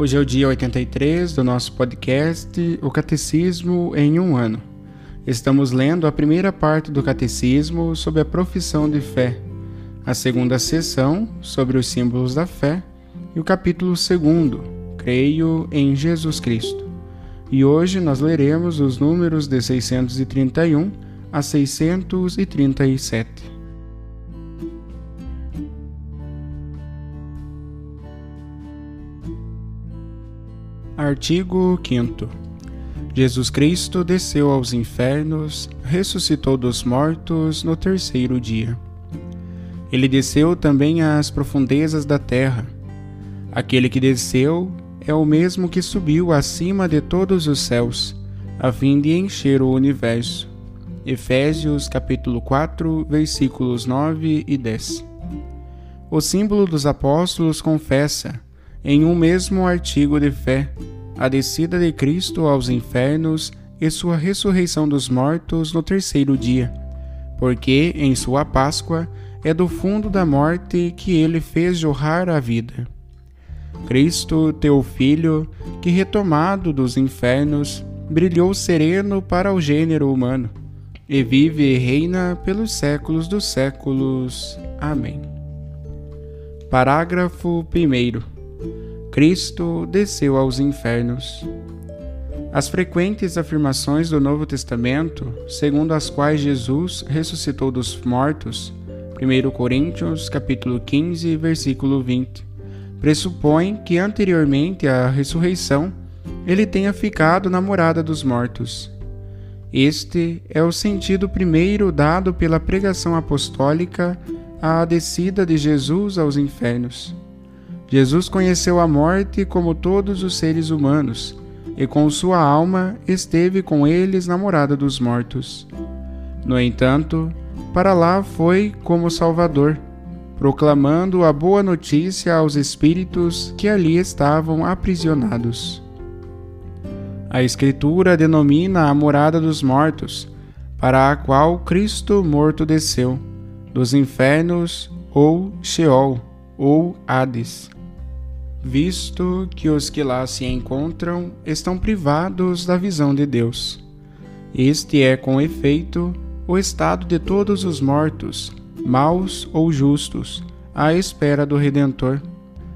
Hoje é o dia 83 do nosso podcast O Catecismo em um ano. Estamos lendo a primeira parte do Catecismo sobre a profissão de fé, a segunda sessão sobre os símbolos da fé e o capítulo segundo, Creio em Jesus Cristo. E hoje nós leremos os números de 631 a 637. Artigo 5 Jesus Cristo desceu aos infernos, ressuscitou dos mortos no terceiro dia. Ele desceu também às profundezas da terra. Aquele que desceu é o mesmo que subiu acima de todos os céus, a fim de encher o universo. Efésios capítulo 4, versículos 9 e 10. O símbolo dos apóstolos confessa em um mesmo artigo de fé, a descida de Cristo aos infernos e sua ressurreição dos mortos no terceiro dia, porque em sua Páscoa é do fundo da morte que ele fez jorrar a vida. Cristo, teu Filho, que retomado dos infernos, brilhou sereno para o gênero humano, e vive e reina pelos séculos dos séculos. Amém. Parágrafo 1 Cristo desceu aos infernos. As frequentes afirmações do Novo Testamento, segundo as quais Jesus ressuscitou dos mortos, 1 Coríntios capítulo 15, versículo 20, pressupõem que anteriormente à ressurreição ele tenha ficado na morada dos mortos. Este é o sentido primeiro dado pela pregação apostólica à descida de Jesus aos infernos. Jesus conheceu a morte como todos os seres humanos, e com sua alma esteve com eles na morada dos mortos. No entanto, para lá foi como Salvador, proclamando a boa notícia aos espíritos que ali estavam aprisionados. A Escritura denomina a morada dos mortos, para a qual Cristo morto desceu, dos infernos ou Sheol ou Hades visto que os que lá se encontram estão privados da visão de Deus. Este é, com efeito, o estado de todos os mortos, maus ou justos, à espera do Redentor,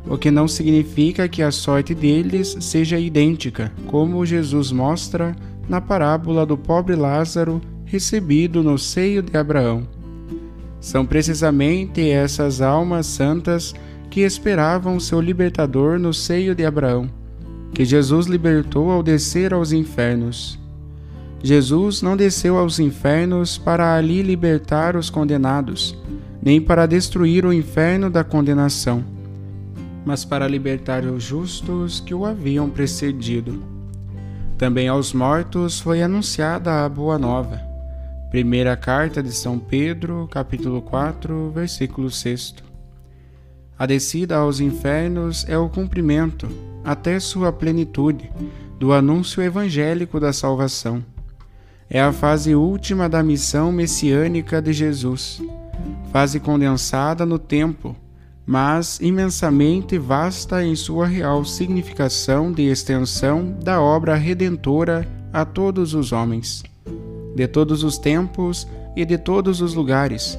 o que não significa que a sorte deles seja idêntica, como Jesus mostra na parábola do pobre Lázaro recebido no seio de Abraão. São precisamente essas almas santas que esperavam seu libertador no seio de Abraão, que Jesus libertou ao descer aos infernos. Jesus não desceu aos infernos para ali libertar os condenados, nem para destruir o inferno da condenação, mas para libertar os justos que o haviam precedido. Também aos mortos foi anunciada a boa nova. Primeira carta de São Pedro, capítulo 4, versículo 6. A descida aos infernos é o cumprimento, até sua plenitude, do anúncio evangélico da salvação. É a fase última da missão messiânica de Jesus, fase condensada no tempo, mas imensamente vasta em sua real significação de extensão da obra redentora a todos os homens, de todos os tempos e de todos os lugares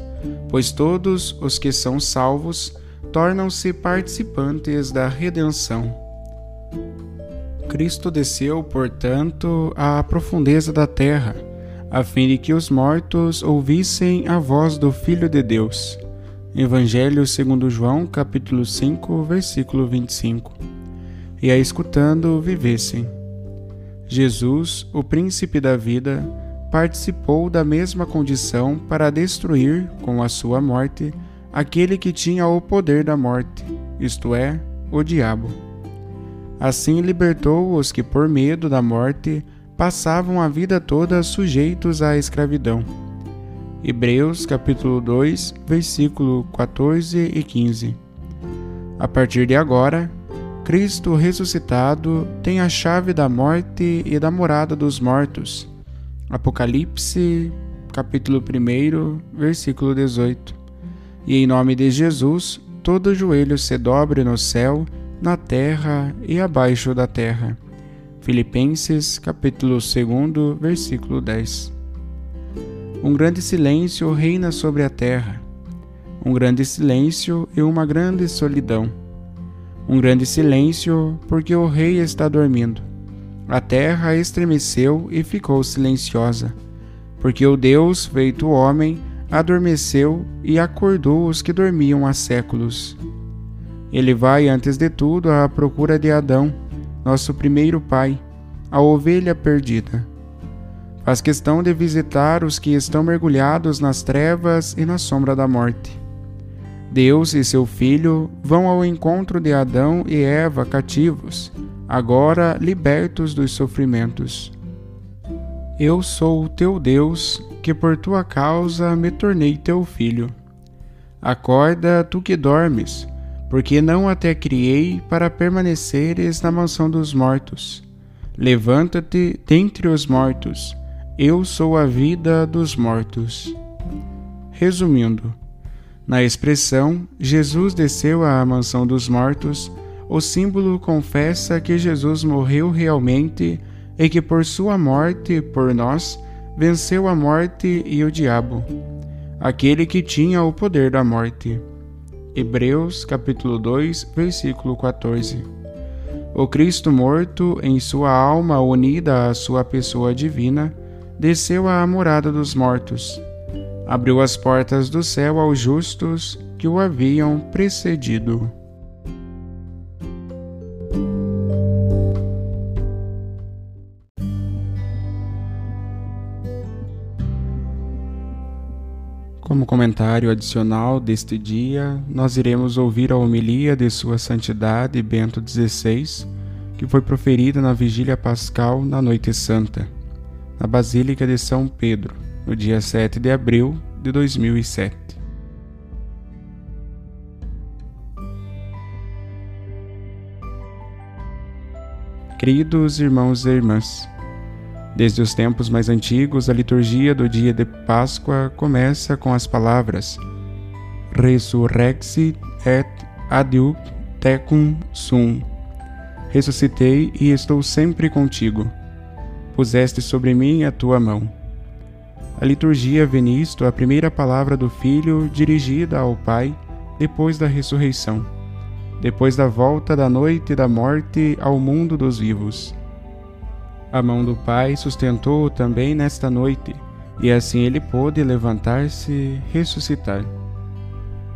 pois todos os que são salvos tornam-se participantes da redenção. Cristo desceu, portanto, à profundeza da terra, a fim de que os mortos ouvissem a voz do Filho de Deus. Evangelho segundo João, capítulo 5, versículo 25. E a escutando vivessem. Jesus, o príncipe da vida, participou da mesma condição para destruir, com a sua morte, aquele que tinha o poder da morte, isto é, o diabo. Assim libertou os que, por medo da morte, passavam a vida toda sujeitos à escravidão. Hebreus capítulo 2, versículo 14 e 15. A partir de agora, Cristo ressuscitado tem a chave da morte e da morada dos mortos. Apocalipse, capítulo 1, versículo 18. E em nome de Jesus, todo joelho se dobre no céu, na terra e abaixo da terra. Filipenses, capítulo 2, versículo 10. Um grande silêncio reina sobre a terra. Um grande silêncio e uma grande solidão um grande silêncio, porque o rei está dormindo. A terra estremeceu e ficou silenciosa, porque o Deus feito homem adormeceu e acordou os que dormiam há séculos. Ele vai, antes de tudo, à procura de Adão, nosso primeiro pai, a ovelha perdida. Faz questão de visitar os que estão mergulhados nas trevas e na sombra da morte Deus e seu filho vão ao encontro de Adão e Eva cativos, agora libertos dos sofrimentos. Eu sou o teu Deus, que por tua causa me tornei teu filho. Acorda, tu que dormes, porque não até criei para permaneceres na mansão dos mortos. Levanta-te dentre os mortos, eu sou a vida dos mortos. Resumindo, na expressão Jesus desceu à mansão dos mortos, o símbolo confessa que Jesus morreu realmente e que por sua morte, por nós, venceu a morte e o diabo, aquele que tinha o poder da morte. Hebreus capítulo 2, versículo 14. O Cristo morto, em sua alma unida à sua pessoa divina, desceu à morada dos mortos abriu as portas do céu aos justos que o haviam precedido. Como comentário adicional deste dia, nós iremos ouvir a homilia de Sua Santidade Bento XVI, que foi proferida na Vigília Pascal na Noite Santa, na Basílica de São Pedro no dia 7 de abril de 2007. Queridos irmãos e irmãs, desde os tempos mais antigos, a liturgia do dia de Páscoa começa com as palavras Resurrexit et adiuc tecum sum. Ressuscitei e estou sempre contigo. Puseste sobre mim a tua mão. A liturgia vê nisto a primeira palavra do Filho dirigida ao Pai depois da ressurreição, depois da volta da noite e da morte ao mundo dos vivos. A mão do Pai sustentou-o também nesta noite, e assim ele pôde levantar-se e ressuscitar.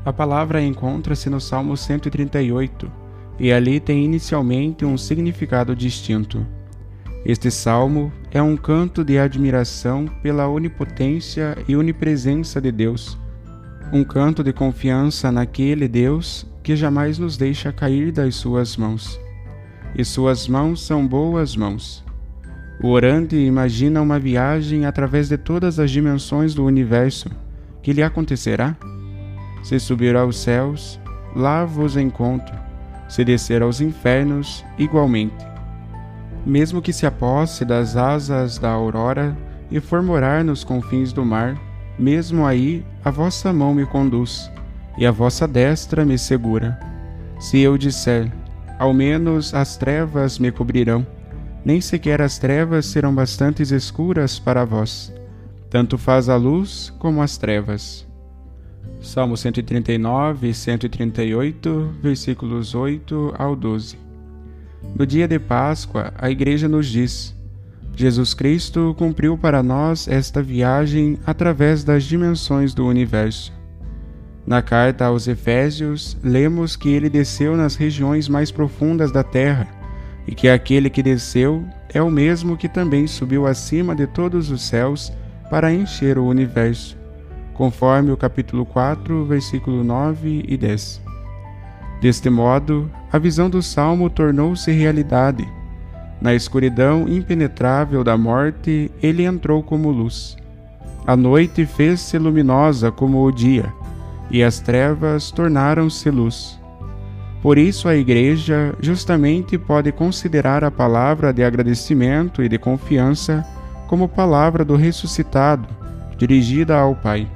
A palavra encontra-se no Salmo 138, e ali tem inicialmente um significado distinto. Este salmo é um canto de admiração pela onipotência e onipresença de Deus, um canto de confiança naquele Deus que jamais nos deixa cair das suas mãos. E suas mãos são boas mãos. O orante imagina uma viagem através de todas as dimensões do universo. Que lhe acontecerá? Se subir aos céus, lá vos encontro. Se descer aos infernos, igualmente mesmo que se aposse das asas da aurora e for morar nos confins do mar, mesmo aí a vossa mão me conduz, e a vossa destra me segura. Se eu disser, ao menos as trevas me cobrirão, nem sequer as trevas serão bastantes escuras para vós. Tanto faz a luz como as trevas. Salmo 139, 138, versículos 8 ao 12. No dia de Páscoa, a Igreja nos diz: Jesus Cristo cumpriu para nós esta viagem através das dimensões do universo. Na carta aos Efésios, lemos que ele desceu nas regiões mais profundas da terra e que aquele que desceu é o mesmo que também subiu acima de todos os céus para encher o universo, conforme o capítulo 4, versículo 9 e 10. Deste modo, a visão do salmo tornou-se realidade. Na escuridão impenetrável da morte, ele entrou como luz. A noite fez-se luminosa como o dia, e as trevas tornaram-se luz. Por isso, a Igreja justamente pode considerar a palavra de agradecimento e de confiança como palavra do ressuscitado, dirigida ao Pai.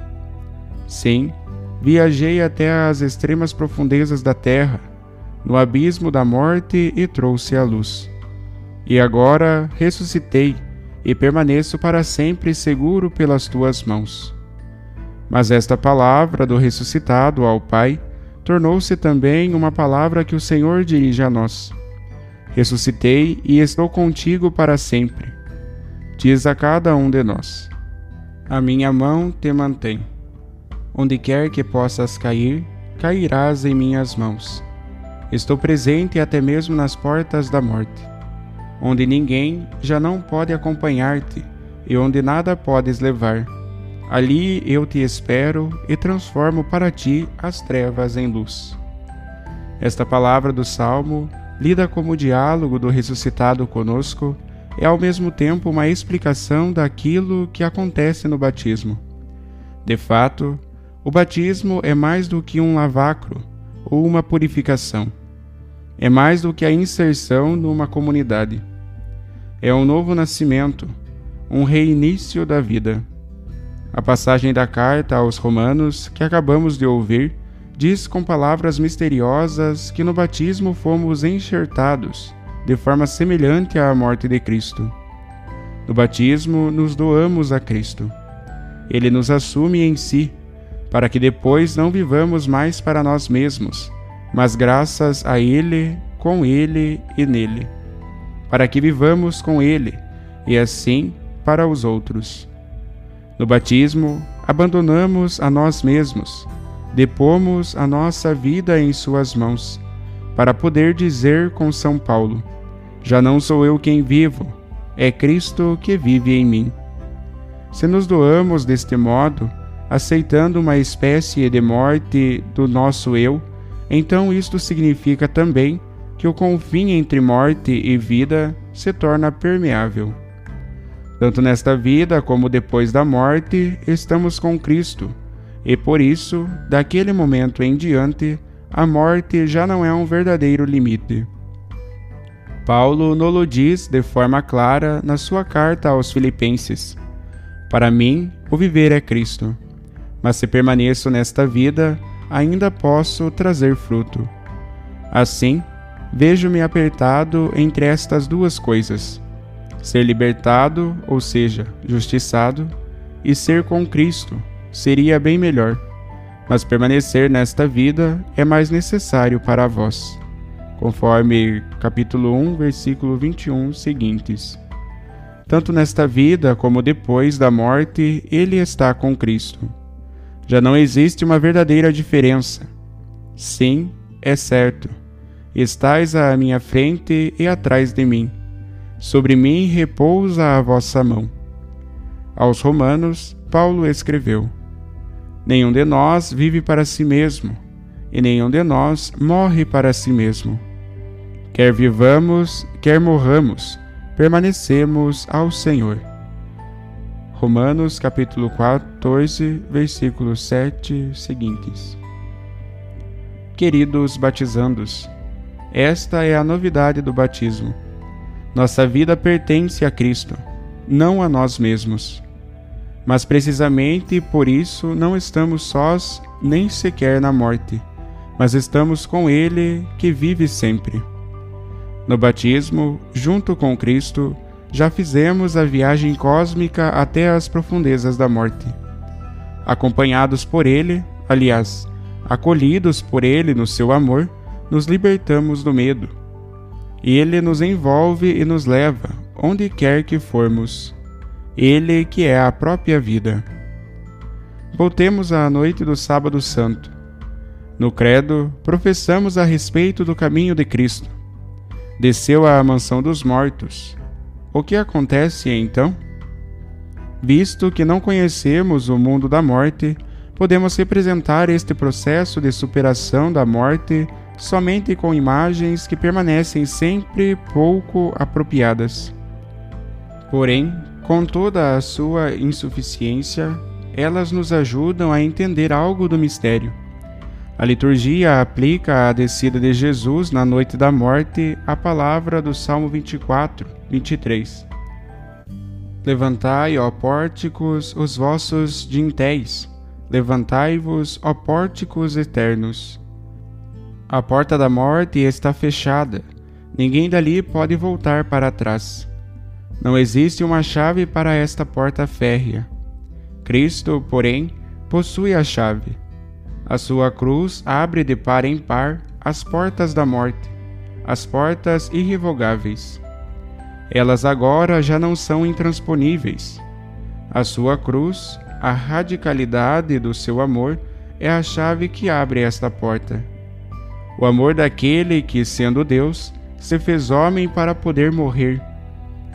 Sim, viajei até as extremas profundezas da terra, no abismo da morte e trouxe a luz. E agora ressuscitei e permaneço para sempre seguro pelas tuas mãos. Mas esta palavra do ressuscitado ao Pai tornou-se também uma palavra que o Senhor dirige a nós. Ressuscitei e estou contigo para sempre diz a cada um de nós: A minha mão te mantém. Onde quer que possas cair, cairás em minhas mãos. Estou presente até mesmo nas portas da morte, onde ninguém já não pode acompanhar-te e onde nada podes levar. Ali eu te espero e transformo para ti as trevas em luz. Esta palavra do Salmo lida como diálogo do ressuscitado conosco é ao mesmo tempo uma explicação daquilo que acontece no batismo. De fato, o batismo é mais do que um lavacro ou uma purificação. É mais do que a inserção numa comunidade. É um novo nascimento, um reinício da vida. A passagem da carta aos Romanos, que acabamos de ouvir, diz com palavras misteriosas que no batismo fomos enxertados de forma semelhante à morte de Cristo. No batismo, nos doamos a Cristo. Ele nos assume em si, para que depois não vivamos mais para nós mesmos, mas graças a Ele, com Ele e nele. Para que vivamos com Ele e assim para os outros. No batismo, abandonamos a nós mesmos, depomos a nossa vida em Suas mãos, para poder dizer com São Paulo: já não sou eu quem vivo, é Cristo que vive em mim. Se nos doamos deste modo, aceitando uma espécie de morte do nosso eu, então isto significa também que o confim entre morte e vida se torna permeável. Tanto nesta vida como depois da morte, estamos com Cristo, e por isso, daquele momento em diante, a morte já não é um verdadeiro limite. Paulo nolo diz de forma clara na sua carta aos Filipenses: Para mim, o viver é Cristo, mas se permaneço nesta vida, ainda posso trazer fruto. Assim, vejo-me apertado entre estas duas coisas: ser libertado, ou seja, justiçado, e ser com Cristo seria bem melhor, mas permanecer nesta vida é mais necessário para vós conforme capítulo 1, versículo 21 seguintes. Tanto nesta vida como depois da morte, ele está com Cristo. Já não existe uma verdadeira diferença. Sim, é certo. Estais à minha frente e atrás de mim. Sobre mim repousa a vossa mão. Aos Romanos, Paulo escreveu: Nenhum de nós vive para si mesmo, e nenhum de nós morre para si mesmo. Quer vivamos, quer morramos, permanecemos ao Senhor. Romanos capítulo 14, versículos 7 seguintes. Queridos batizandos, esta é a novidade do batismo. Nossa vida pertence a Cristo, não a nós mesmos. Mas precisamente por isso não estamos sós nem sequer na morte, mas estamos com Ele que vive sempre. No batismo, junto com Cristo, já fizemos a viagem cósmica até as profundezas da morte. Acompanhados por Ele, aliás, acolhidos por Ele no seu amor, nos libertamos do medo. Ele nos envolve e nos leva, onde quer que formos. Ele que é a própria vida. Voltemos à noite do Sábado Santo. No Credo, professamos a respeito do caminho de Cristo. Desceu à mansão dos mortos. O que acontece então? Visto que não conhecemos o mundo da morte, podemos representar este processo de superação da morte somente com imagens que permanecem sempre pouco apropriadas. Porém, com toda a sua insuficiência, elas nos ajudam a entender algo do mistério. A liturgia aplica à descida de Jesus na noite da morte a palavra do Salmo 24, 23. Levantai, ó pórticos, os vossos dintéis, levantai-vos, ó pórticos eternos. A porta da morte está fechada, ninguém dali pode voltar para trás. Não existe uma chave para esta porta férrea. Cristo, porém, possui a chave. A sua cruz abre de par em par as portas da morte, as portas irrevogáveis. Elas agora já não são intransponíveis. A sua cruz, a radicalidade do seu amor, é a chave que abre esta porta. O amor daquele que, sendo Deus, se fez homem para poder morrer.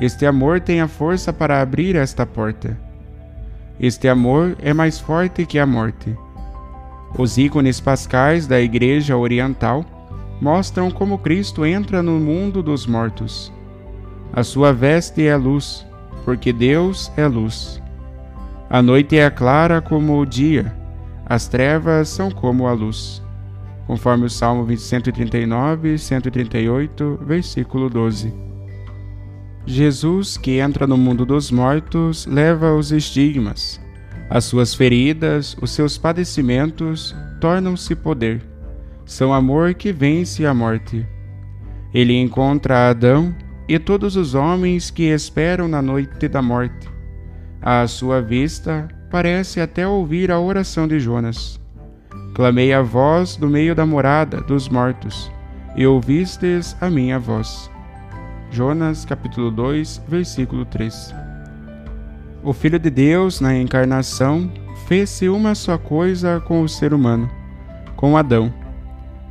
Este amor tem a força para abrir esta porta. Este amor é mais forte que a morte. Os ícones pascais da Igreja Oriental mostram como Cristo entra no mundo dos mortos. A sua veste é luz, porque Deus é luz. A noite é clara como o dia, as trevas são como a luz. Conforme o Salmo 139, 138, versículo 12. Jesus, que entra no mundo dos mortos, leva os estigmas, as suas feridas, os seus padecimentos tornam-se poder. São amor que vence a morte. Ele encontra Adão e todos os homens que esperam na noite da morte. À sua vista, parece até ouvir a oração de Jonas. Clamei a voz do meio da morada dos mortos, e ouvistes a minha voz. Jonas capítulo 2, versículo 3. O Filho de Deus, na encarnação, fez-se uma só coisa com o ser humano, com Adão,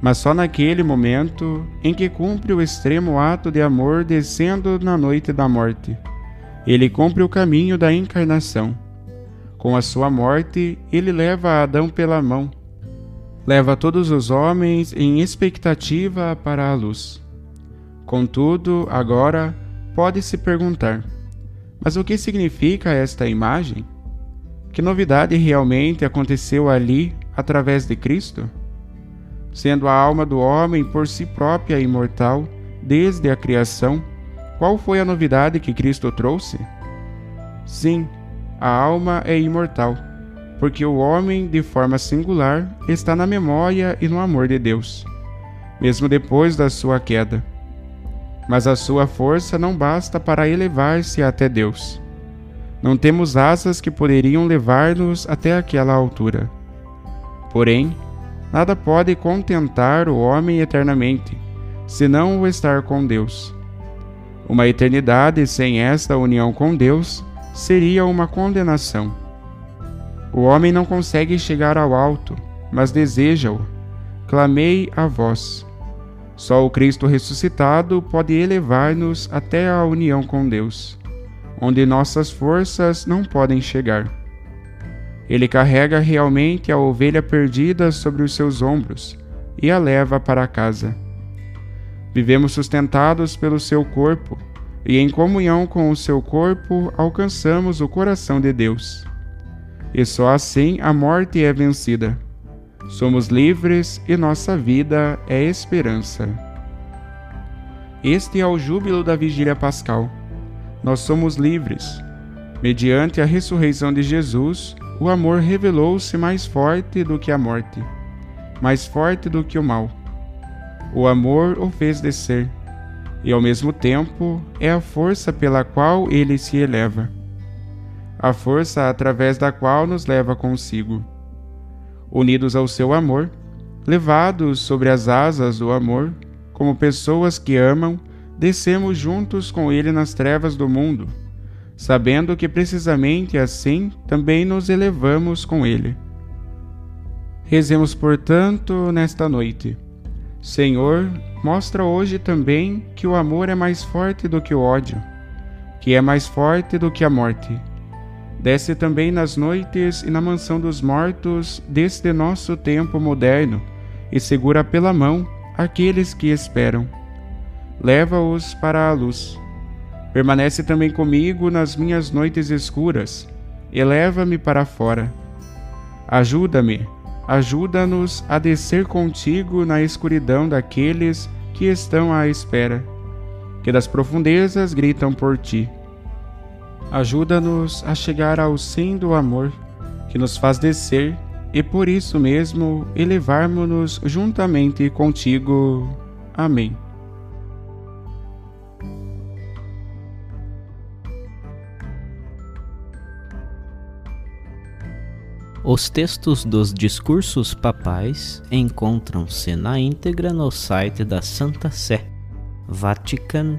mas só naquele momento em que cumpre o extremo ato de amor descendo na noite da morte. Ele cumpre o caminho da encarnação. Com a sua morte, ele leva Adão pela mão, leva todos os homens em expectativa para a luz. Contudo, agora pode-se perguntar: mas o que significa esta imagem? Que novidade realmente aconteceu ali através de Cristo? Sendo a alma do homem por si própria imortal desde a criação, qual foi a novidade que Cristo trouxe? Sim, a alma é imortal, porque o homem, de forma singular, está na memória e no amor de Deus, mesmo depois da sua queda mas a sua força não basta para elevar-se até Deus. Não temos asas que poderiam levar-nos até aquela altura. Porém, nada pode contentar o homem eternamente, senão o estar com Deus. Uma eternidade sem esta união com Deus seria uma condenação. O homem não consegue chegar ao alto, mas deseja-o. Clamei a vós. Só o Cristo ressuscitado pode elevar-nos até a união com Deus, onde nossas forças não podem chegar. Ele carrega realmente a ovelha perdida sobre os seus ombros e a leva para casa. Vivemos sustentados pelo seu corpo, e em comunhão com o seu corpo alcançamos o coração de Deus. E só assim a morte é vencida Somos livres e nossa vida é esperança. Este é o júbilo da vigília pascal. Nós somos livres. Mediante a ressurreição de Jesus, o amor revelou-se mais forte do que a morte, mais forte do que o mal. O amor o fez descer, e ao mesmo tempo é a força pela qual ele se eleva, a força através da qual nos leva consigo. unidos ao seu amor, levados sobre as asas do amor, como pessoas que amam, descemos juntos com ele nas trevas do mundo, sabendo que precisamente assim também nos elevamos com ele. Rezemos, portanto, nesta noite. Senhor, mostra hoje também que o amor é mais forte do que o ódio, que é mais forte do que a morte. Desce também nas noites e na mansão dos mortos deste nosso tempo moderno e segura pela mão aqueles que esperam. Leva-os para a luz. Permanece também comigo nas minhas noites escuras. Eleva-me para fora. Ajuda-me, ajuda-nos a descer contigo na escuridão daqueles que estão à espera, que das profundezas gritam por ti. Ajuda-nos a chegar ao sim do amor, que nos faz descer e por isso mesmo elevarmos-nos juntamente contigo. Amém. Os textos dos discursos papais encontram-se na íntegra no site da Santa Sé, vatican.va.